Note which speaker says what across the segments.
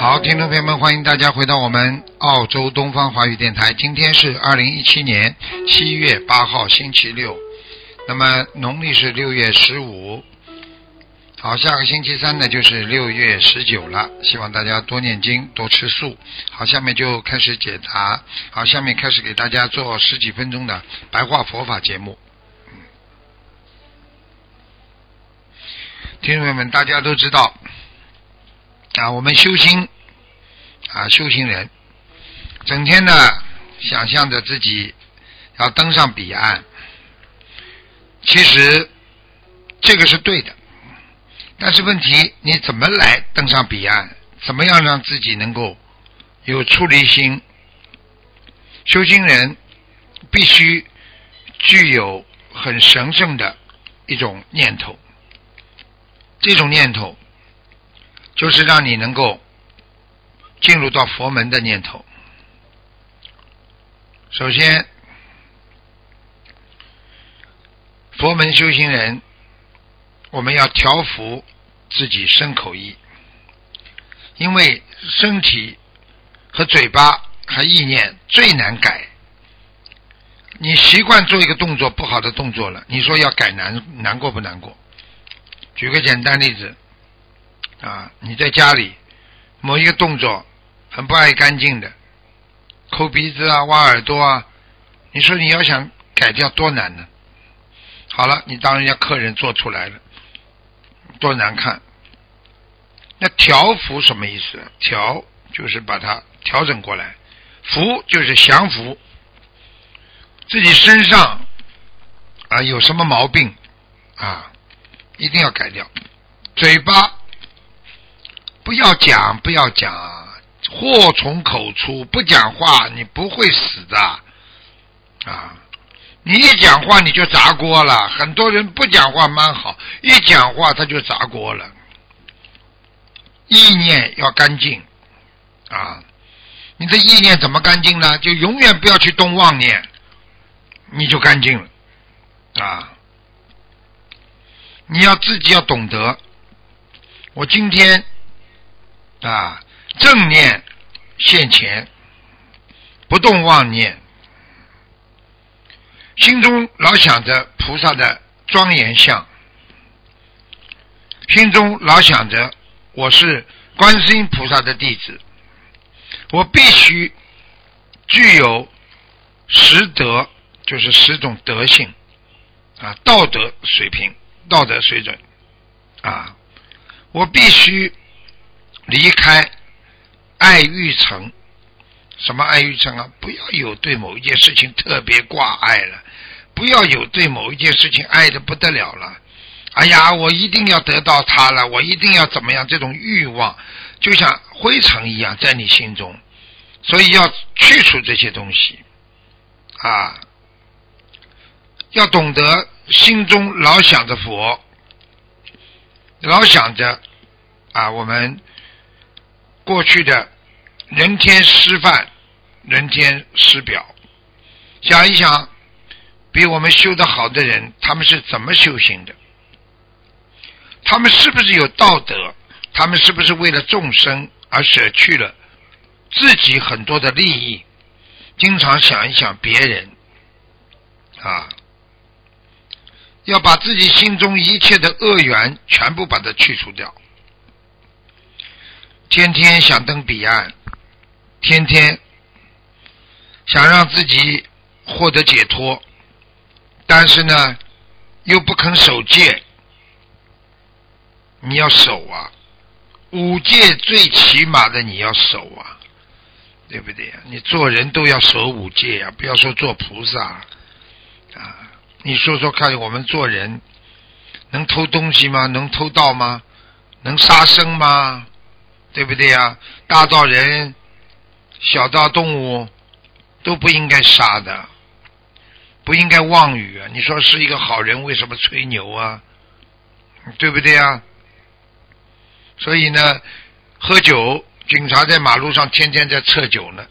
Speaker 1: 好，听众朋友们，欢迎大家回到我们澳洲东方华语电台。今天是二零一七年七月八号，星期六，那么农历是六月十五。好，下个星期三呢就是六月十九了，希望大家多念经，多吃素。好，下面就开始解答。好，下面开始给大家做十几分钟的白话佛法节目。听众朋友们，大家都知道。啊，我们修心啊，修行人整天呢想象着自己要登上彼岸，其实这个是对的，但是问题你怎么来登上彼岸？怎么样让自己能够有出离心？修行人必须具有很神圣的一种念头，这种念头。就是让你能够进入到佛门的念头。首先，佛门修行人，我们要调服自己身口意，因为身体和嘴巴和意念最难改。你习惯做一个动作不好的动作了，你说要改难难过不难过？举个简单例子。啊，你在家里某一个动作很不爱干净的，抠鼻子啊、挖耳朵啊，你说你要想改掉多难呢？好了，你当人家客人做出来了，多难看。那调服什么意思？调就是把它调整过来，服就是降服自己身上啊有什么毛病啊，一定要改掉，嘴巴。不要讲，不要讲，祸从口出。不讲话，你不会死的啊！你一讲话，你就砸锅了。很多人不讲话蛮好，一讲话他就砸锅了。意念要干净啊！你的意念怎么干净呢？就永远不要去动妄念，你就干净了啊！你要自己要懂得，我今天。啊，正念现前，不动妄念，心中老想着菩萨的庄严相，心中老想着我是观世音菩萨的弟子，我必须具有十德，就是十种德性啊，道德水平、道德水准啊，我必须。离开爱欲城，什么爱欲城啊？不要有对某一件事情特别挂爱了，不要有对某一件事情爱的不得了了。哎呀，我一定要得到它了，我一定要怎么样？这种欲望就像灰尘一样在你心中，所以要去除这些东西啊！要懂得心中老想着佛，老想着啊，我们。过去的人天师范、人天师表，想一想，比我们修的好的人，他们是怎么修行的？他们是不是有道德？他们是不是为了众生而舍去了自己很多的利益？经常想一想别人啊，要把自己心中一切的恶缘全部把它去除掉。天天想登彼岸，天天想让自己获得解脱，但是呢，又不肯守戒。你要守啊，五戒最起码的你要守啊，对不对呀？你做人都要守五戒啊，不要说做菩萨啊。你说说看，我们做人能偷东西吗？能偷盗吗？能杀生吗？对不对呀？大到人，小到动物，都不应该杀的，不应该妄语啊！你说是一个好人，为什么吹牛啊？对不对呀？所以呢，喝酒，警察在马路上天天在测酒呢。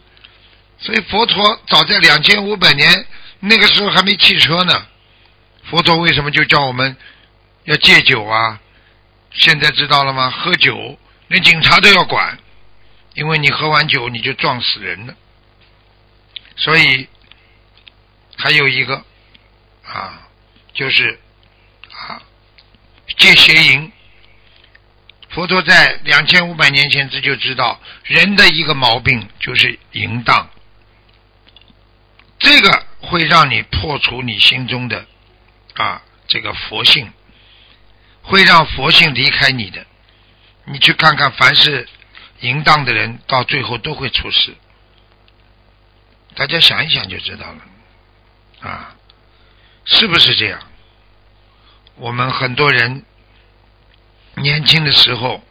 Speaker 1: 所以佛陀早在两千五百年那个时候还没汽车呢，佛陀为什么就叫我们要戒酒啊？现在知道了吗？喝酒连警察都要管，因为你喝完酒你就撞死人了。所以还有一个啊，就是啊戒邪淫。佛陀在两千五百年前这就知道人的一个毛病就是淫荡，这个会让你破除你心中的啊这个佛性。会让佛性离开你的，你去看看，凡是淫荡的人，到最后都会出事。大家想一想就知道了，啊，是不是这样？我们很多人年轻的时候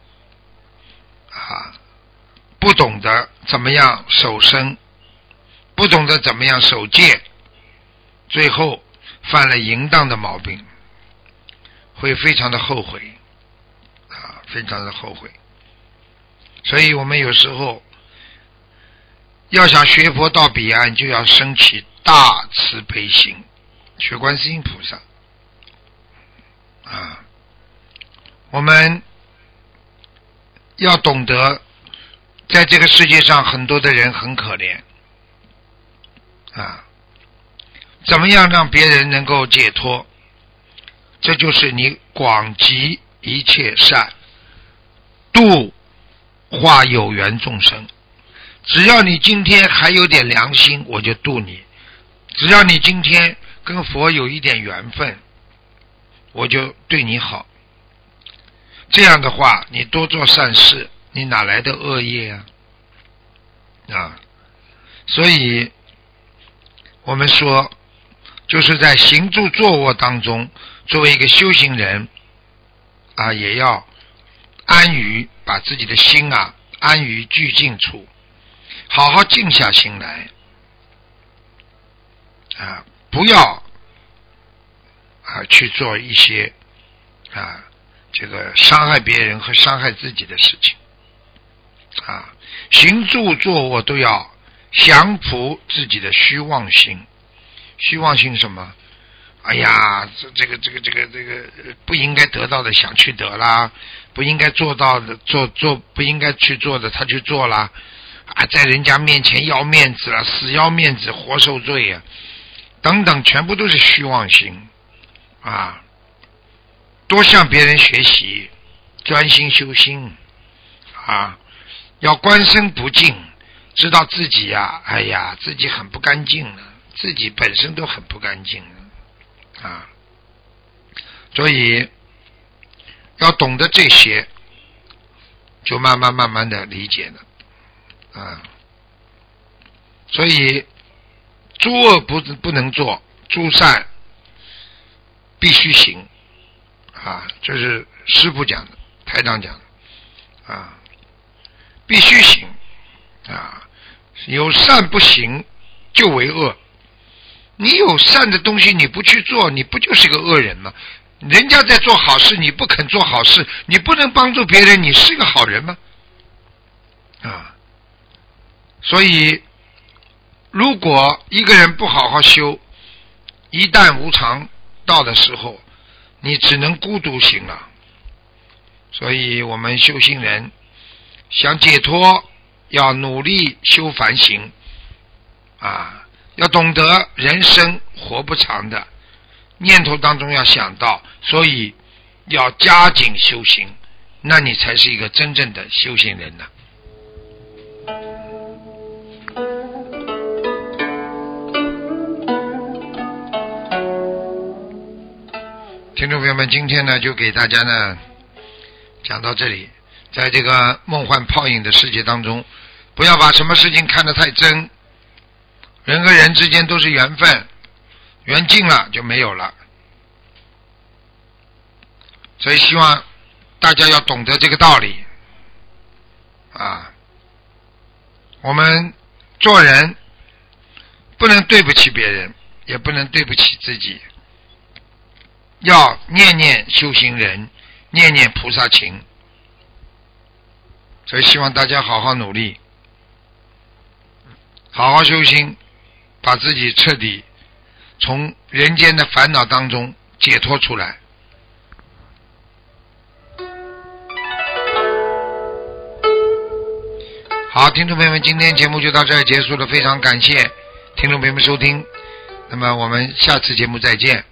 Speaker 1: 啊，不懂得怎么样守身，不懂得怎么样守戒，最后犯了淫荡的毛病。会非常的后悔，非常的后悔。所以我们有时候要想学佛到彼岸，就要升起大慈悲心，学观世音菩萨。啊，我们要懂得，在这个世界上，很多的人很可怜，啊，怎么样让别人能够解脱？这就是你广集一切善，度化有缘众生。只要你今天还有点良心，我就度你；只要你今天跟佛有一点缘分，我就对你好。这样的话，你多做善事，你哪来的恶业啊？啊！所以，我们说，就是在行住坐卧当中。作为一个修行人，啊，也要安于把自己的心啊安于寂静处，好好静下心来，啊，不要啊去做一些啊这个伤害别人和伤害自己的事情，啊，行住坐卧都要降服自己的虚妄心，虚妄心什么？哎呀，这这个这个这个这个不应该得到的想去得啦，不应该做到的做做不应该去做的他去做了，啊，在人家面前要面子了，死要面子活受罪呀，等等，全部都是虚妄心啊！多向别人学习，专心修心啊！要观身不净，知道自己呀，哎呀，自己很不干净了，自己本身都很不干净。啊，所以要懂得这些，就慢慢慢慢的理解了，啊，所以诸恶不不能做，诸善必须行，啊，这是师傅讲的，台长讲的，啊，必须行，啊，有善不行就为恶。你有善的东西，你不去做，你不就是个恶人吗？人家在做好事，你不肯做好事，你不能帮助别人，你是个好人吗？啊！所以，如果一个人不好好修，一旦无常到的时候，你只能孤独行了。所以我们修行人想解脱，要努力修凡行啊。要懂得人生活不长的念头当中要想到，所以要加紧修行，那你才是一个真正的修行人呢。听众朋友们，今天呢就给大家呢讲到这里，在这个梦幻泡影的世界当中，不要把什么事情看得太真。人和人之间都是缘分，缘尽了就没有了，所以希望大家要懂得这个道理啊。我们做人不能对不起别人，也不能对不起自己，要念念修行人，念念菩萨情。所以希望大家好好努力，好好修心，把自己彻底从人间的烦恼当中解脱出来。好，听众朋友们，今天节目就到这儿结束了，非常感谢听众朋友们收听，那么我们下次节目再见。